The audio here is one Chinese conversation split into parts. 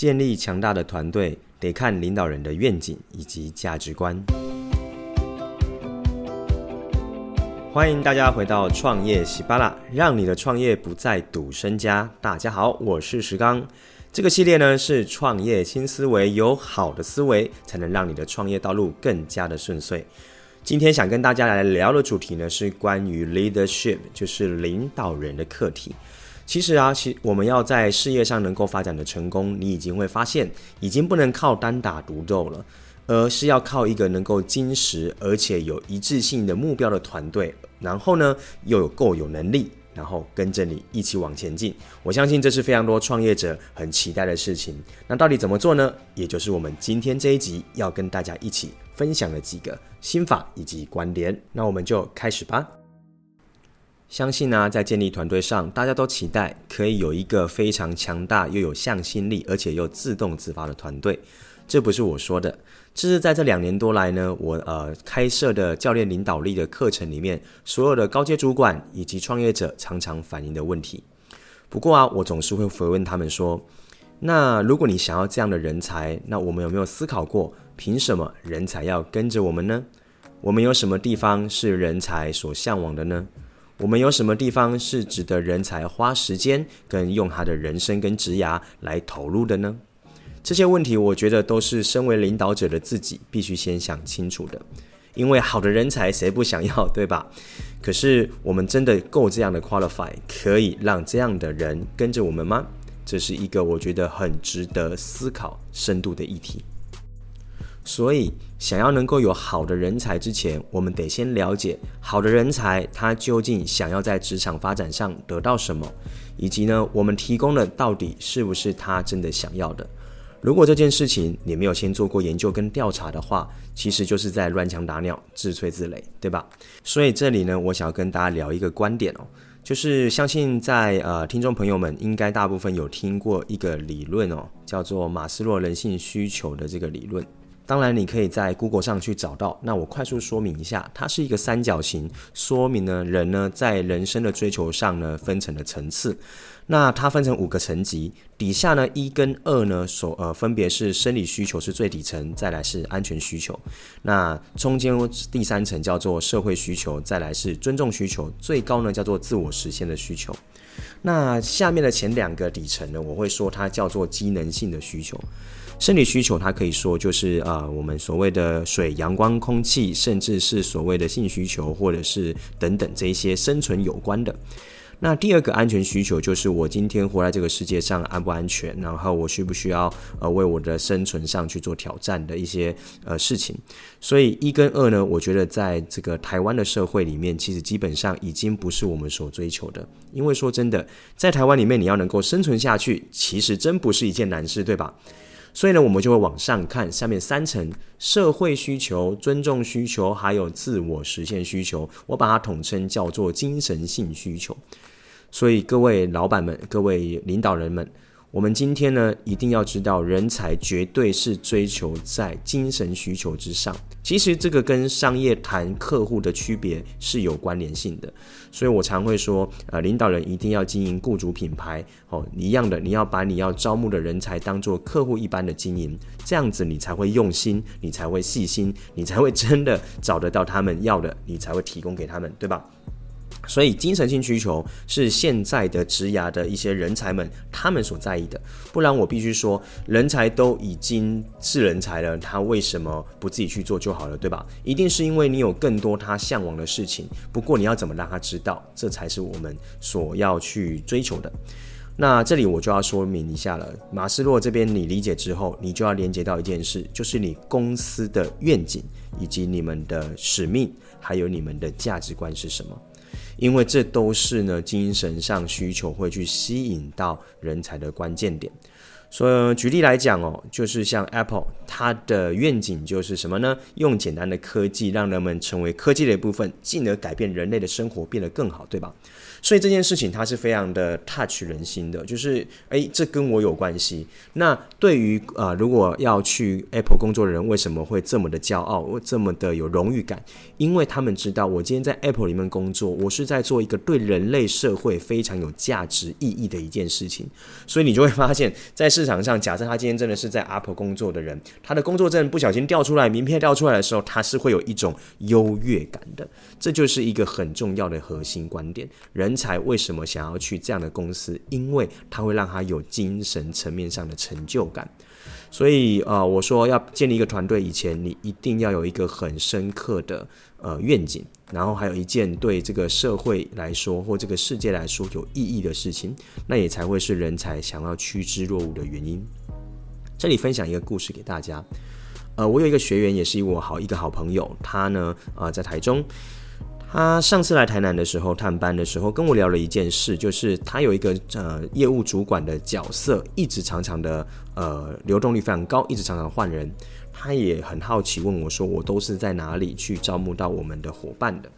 建立强大的团队，得看领导人的愿景以及价值观。欢迎大家回到创业喜巴拉，让你的创业不再赌身家。大家好，我是石刚。这个系列呢是创业新思维，有好的思维才能让你的创业道路更加的顺遂。今天想跟大家来聊的主题呢是关于 leadership，就是领导人的课题。其实啊，其我们要在事业上能够发展的成功，你已经会发现，已经不能靠单打独斗了。而是要靠一个能够精实而且有一致性的目标的团队，然后呢又有够有能力，然后跟着你一起往前进。我相信这是非常多创业者很期待的事情。那到底怎么做呢？也就是我们今天这一集要跟大家一起分享的几个心法以及观点。那我们就开始吧。相信呢、在建立团队上，大家都期待可以有一个非常强大又有向心力，而且又自动自发的团队。这不是我说的。这是在这两年多来呢，我呃开设的教练领导力的课程里面，所有的高阶主管以及创业者常常反映的问题。不过啊，我总是会回问他们说：那如果你想要这样的人才，那我们有没有思考过，凭什么人才要跟着我们呢？我们有什么地方是人才所向往的呢？我们有什么地方是值得人才花时间跟用他的人生跟职涯来投入的呢？这些问题，我觉得都是身为领导者的自己必须先想清楚的，因为好的人才谁不想要，对吧？可是我们真的够这样的 qualify，可以让这样的人跟着我们吗？这是一个我觉得很值得思考深度的议题。所以，想要能够有好的人才之前，我们得先了解好的人才他究竟想要在职场发展上得到什么，以及呢，我们提供的到底是不是他真的想要的。如果这件事情你没有先做过研究跟调查的话，其实就是在乱枪打鸟、自吹自擂，对吧？所以这里呢，我想要跟大家聊一个观点哦，就是相信在呃听众朋友们应该大部分有听过一个理论哦，叫做马斯洛人性需求的这个理论。当然，你可以在 Google 上去找到。那我快速说明一下，它是一个三角形，说明呢人呢在人生的追求上呢分成了层次。那它分成五个层级，底下呢一跟二呢所呃分别是生理需求是最底层，再来是安全需求。那中间第三层叫做社会需求，再来是尊重需求，最高呢叫做自我实现的需求。那下面的前两个底层呢，我会说它叫做机能性的需求。生理需求，它可以说就是、呃，我们所谓的水、阳光、空气，甚至是所谓的性需求，或者是等等这一些生存有关的。那第二个安全需求，就是我今天活在这个世界上安不安全，然后我需不需要呃为我的生存上去做挑战的一些呃事情。所以一跟二呢，我觉得在这个台湾的社会里面，其实基本上已经不是我们所追求的。因为说真的，在台湾里面，你要能够生存下去，其实真不是一件难事，对吧？所以呢，我们就会往上看，下面三层社会需求、尊重需求，还有自我实现需求，我把它统称叫做精神性需求。所以各位老板们、各位领导人们。我们今天呢，一定要知道，人才绝对是追求在精神需求之上。其实这个跟商业谈客户的区别是有关联性的。所以我常会说，呃，领导人一定要经营雇主品牌，哦，一样的，你要把你要招募的人才当做客户一般的经营，这样子你才会用心，你才会细心，你才会真的找得到他们要的，你才会提供给他们，对吧？所以，精神性需求是现在的职涯的一些人才们他们所在意的。不然，我必须说，人才都已经是人才了，他为什么不自己去做就好了，对吧？一定是因为你有更多他向往的事情。不过，你要怎么让他知道，这才是我们所要去追求的。那这里我就要说明一下了。马斯洛这边你理解之后，你就要连接到一件事，就是你公司的愿景，以及你们的使命，还有你们的价值观是什么。因为这都是呢，精神上需求会去吸引到人才的关键点。所以举例来讲哦，就是像 Apple，它的愿景就是什么呢？用简单的科技让人们成为科技的一部分，进而改变人类的生活，变得更好，对吧？所以这件事情它是非常的 touch 人心的，就是诶，这跟我有关系。那对于啊、呃，如果要去 Apple 工作的人，为什么会这么的骄傲，这么的有荣誉感？因为他们知道，我今天在 Apple 里面工作，我是在做一个对人类社会非常有价值意义的一件事情。所以你就会发现，在市场上，假设他今天真的是在 Apple 工作的人，他的工作证不小心掉出来，名片掉出来的时候，他是会有一种优越感的。这就是一个很重要的核心观点。人人才为什么想要去这样的公司？因为他会让他有精神层面上的成就感。所以，呃，我说要建立一个团队以前，你一定要有一个很深刻的呃愿景，然后还有一件对这个社会来说或这个世界来说有意义的事情，那也才会是人才想要趋之若鹜的原因。这里分享一个故事给大家，呃，我有一个学员，也是我好一个好朋友，他呢，呃，在台中。他上次来台南的时候探班的时候，跟我聊了一件事，就是他有一个呃业务主管的角色，一直常常的呃流动率非常高，一直常常换人。他也很好奇问我说：“我都是在哪里去招募到我们的伙伴的？”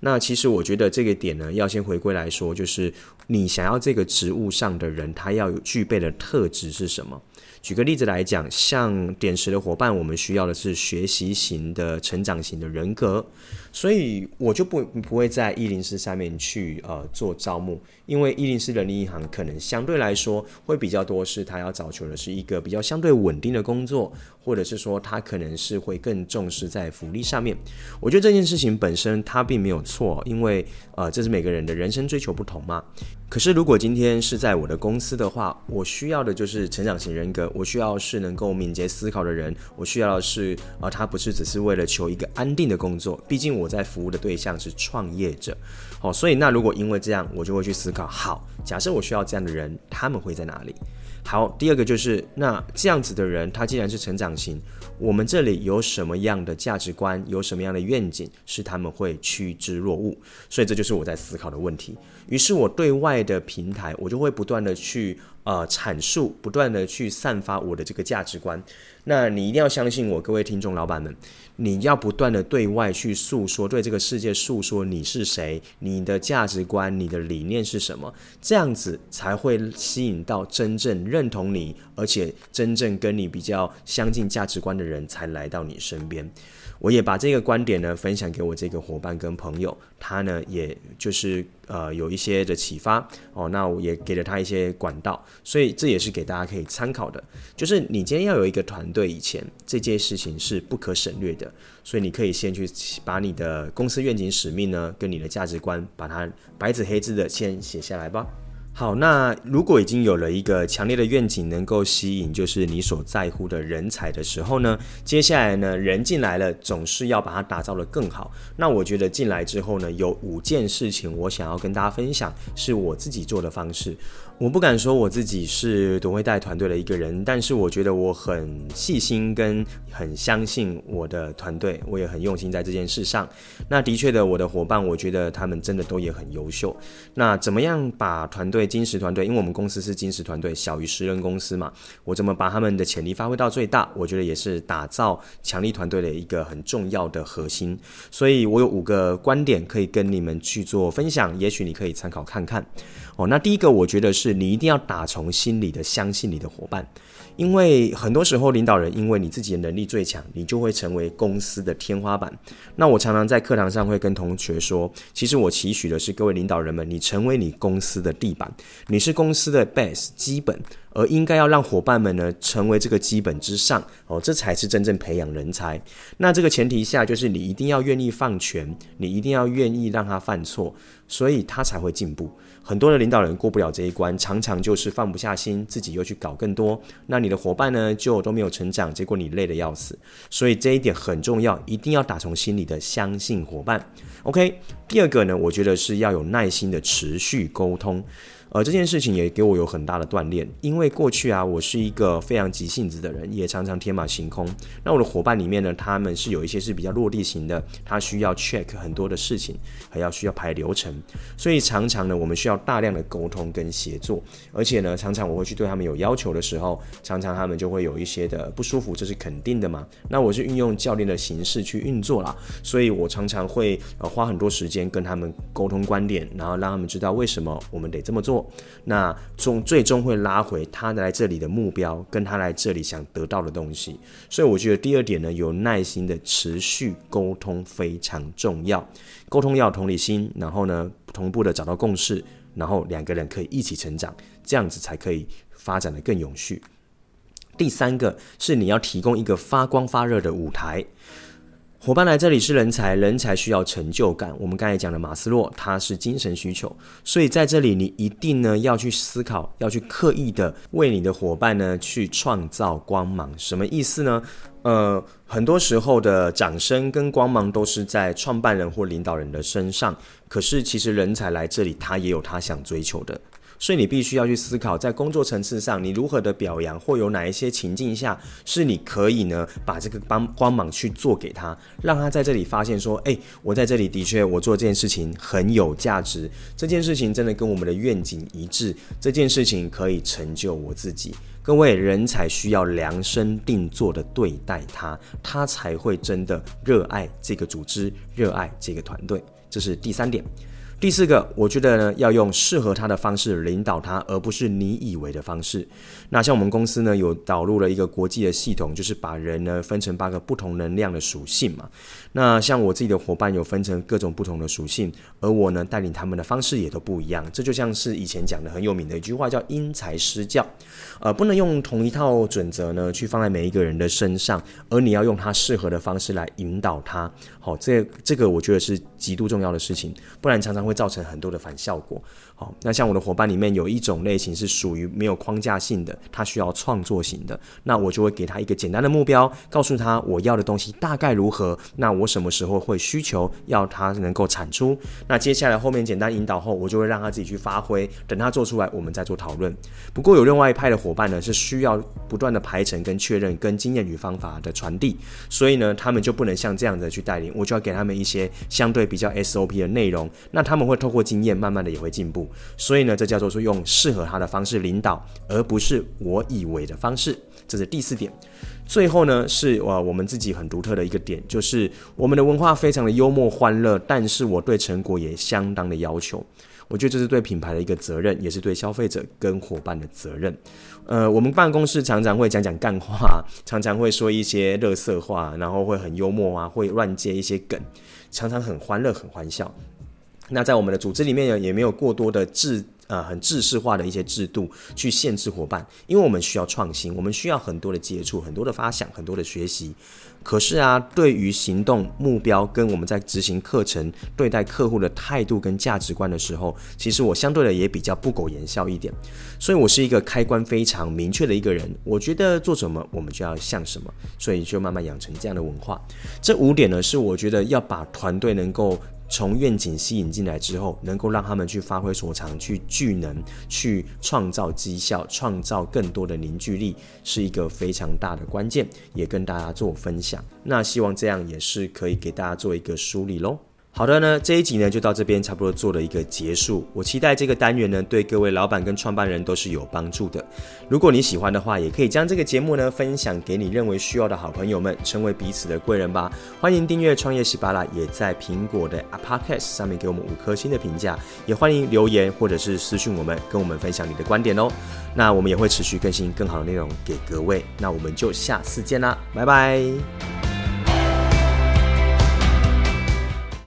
那其实我觉得这个点呢，要先回归来说，就是你想要这个职务上的人，他要有具备的特质是什么？举个例子来讲，像点石的伙伴，我们需要的是学习型的、成长型的人格，所以我就不不会在一零四上面去呃做招募，因为一零四人力银行可能相对来说会比较多，是他要找求的是一个比较相对稳定的工作，或者是说他可能是会更重视在福利上面。我觉得这件事情本身它并没有错，因为呃这是每个人的人生追求不同嘛。可是，如果今天是在我的公司的话，我需要的就是成长型人格，我需要是能够敏捷思考的人，我需要的是啊、呃，他不是只是为了求一个安定的工作，毕竟我在服务的对象是创业者，好，所以那如果因为这样，我就会去思考，好，假设我需要这样的人，他们会在哪里？好，第二个就是那这样子的人，他既然是成长型，我们这里有什么样的价值观，有什么样的愿景，是他们会趋之若鹜？所以这就是我在思考的问题。于是我对外的平台，我就会不断的去呃阐述，不断的去散发我的这个价值观。那你一定要相信我，各位听众老板们，你要不断的对外去诉说，对这个世界诉说你是谁，你的价值观，你的理念是什么，这样子才会吸引到真正认同你，而且真正跟你比较相近价值观的人才来到你身边。我也把这个观点呢分享给我这个伙伴跟朋友，他呢也就是呃有一些的启发哦，那我也给了他一些管道，所以这也是给大家可以参考的。就是你今天要有一个团队，以前这件事情是不可省略的，所以你可以先去把你的公司愿景使命呢跟你的价值观，把它白纸黑字的先写下来吧。好，那如果已经有了一个强烈的愿景，能够吸引就是你所在乎的人才的时候呢，接下来呢，人进来了，总是要把它打造得更好。那我觉得进来之后呢，有五件事情我想要跟大家分享，是我自己做的方式。我不敢说我自己是多会带团队的一个人，但是我觉得我很细心跟很相信我的团队，我也很用心在这件事上。那的确的，我的伙伴，我觉得他们真的都也很优秀。那怎么样把团队金石团队？因为我们公司是金石团队，小于十人公司嘛，我怎么把他们的潜力发挥到最大？我觉得也是打造强力团队的一个很重要的核心。所以我有五个观点可以跟你们去做分享，也许你可以参考看看。哦，那第一个我觉得是你一定要打从心里的相信你的伙伴，因为很多时候领导人因为你自己的能力最强，你就会成为公司的天花板。那我常常在课堂上会跟同学说，其实我期许的是各位领导人们，你成为你公司的地板，你是公司的 base 基本。而应该要让伙伴们呢成为这个基本之上哦，这才是真正培养人才。那这个前提下，就是你一定要愿意放权，你一定要愿意让他犯错，所以他才会进步。很多的领导人过不了这一关，常常就是放不下心，自己又去搞更多。那你的伙伴呢就都没有成长，结果你累得要死。所以这一点很重要，一定要打从心里的相信伙伴。OK，第二个呢，我觉得是要有耐心的持续沟通。呃，这件事情也给我有很大的锻炼，因为过去啊，我是一个非常急性子的人，也常常天马行空。那我的伙伴里面呢，他们是有一些是比较落地型的，他需要 check 很多的事情，还要需要排流程，所以常常呢，我们需要大量的沟通跟协作。而且呢，常常我会去对他们有要求的时候，常常他们就会有一些的不舒服，这是肯定的嘛。那我是运用教练的形式去运作啦，所以我常常会呃花很多时间跟他们沟通观点，然后让他们知道为什么我们得这么做。那终最终会拉回他来这里的目标，跟他来这里想得到的东西。所以我觉得第二点呢，有耐心的持续沟通非常重要。沟通要有同理心，然后呢，同步的找到共识，然后两个人可以一起成长，这样子才可以发展的更永续。第三个是你要提供一个发光发热的舞台。伙伴来这里是人才，人才需要成就感。我们刚才讲的马斯洛，他是精神需求，所以在这里你一定呢要去思考，要去刻意的为你的伙伴呢去创造光芒。什么意思呢？呃，很多时候的掌声跟光芒都是在创办人或领导人的身上，可是其实人才来这里，他也有他想追求的。所以你必须要去思考，在工作层次上，你如何的表扬，或有哪一些情境下是你可以呢，把这个光光芒去做给他，让他在这里发现说，哎，我在这里的确我做这件事情很有价值，这件事情真的跟我们的愿景一致，这件事情可以成就我自己。各位，人才需要量身定做的对待他，他才会真的热爱这个组织，热爱这个团队。这是第三点。第四个，我觉得呢，要用适合他的方式领导他，而不是你以为的方式。那像我们公司呢，有导入了一个国际的系统，就是把人呢分成八个不同能量的属性嘛。那像我自己的伙伴有分成各种不同的属性，而我呢带领他们的方式也都不一样。这就像是以前讲的很有名的一句话，叫因材施教。呃，不能用同一套准则呢去放在每一个人的身上，而你要用他适合的方式来引导他。好，这这个我觉得是极度重要的事情，不然常常会。会造成很多的反效果。好，那像我的伙伴里面有一种类型是属于没有框架性的，他需要创作型的，那我就会给他一个简单的目标，告诉他我要的东西大概如何，那我什么时候会需求要他能够产出，那接下来后面简单引导后，我就会让他自己去发挥，等他做出来，我们再做讨论。不过有另外一派的伙伴呢，是需要不断的排程跟确认跟经验与方法的传递，所以呢，他们就不能像这样子去带领，我就要给他们一些相对比较 SOP 的内容，那。他们会透过经验，慢慢的也会进步。所以呢，这叫做说用适合他的方式领导，而不是我以为的方式。这是第四点。最后呢，是我我们自己很独特的一个点，就是我们的文化非常的幽默欢乐，但是我对成果也相当的要求。我觉得这是对品牌的一个责任，也是对消费者跟伙伴的责任。呃，我们办公室常常会讲讲干话，常常会说一些乐色话，然后会很幽默啊，会乱接一些梗，常常很欢乐，很欢笑。那在我们的组织里面呢，也没有过多的制呃很制式化的一些制度去限制伙伴，因为我们需要创新，我们需要很多的接触、很多的发想、很多的学习。可是啊，对于行动目标跟我们在执行课程、对待客户的态度跟价值观的时候，其实我相对的也比较不苟言笑一点。所以我是一个开关非常明确的一个人，我觉得做什么我们就要像什么，所以就慢慢养成这样的文化。这五点呢，是我觉得要把团队能够。从愿景吸引进来之后，能够让他们去发挥所长，去聚能，去创造绩效，创造更多的凝聚力，是一个非常大的关键，也跟大家做分享。那希望这样也是可以给大家做一个梳理喽。好的呢，这一集呢就到这边差不多做了一个结束。我期待这个单元呢对各位老板跟创办人都是有帮助的。如果你喜欢的话，也可以将这个节目呢分享给你认为需要的好朋友们，成为彼此的贵人吧。欢迎订阅创业喜巴拉，也在苹果的 Podcast 上面给我们五颗星的评价，也欢迎留言或者是私讯我们，跟我们分享你的观点哦。那我们也会持续更新更好的内容给各位。那我们就下次见啦，拜拜。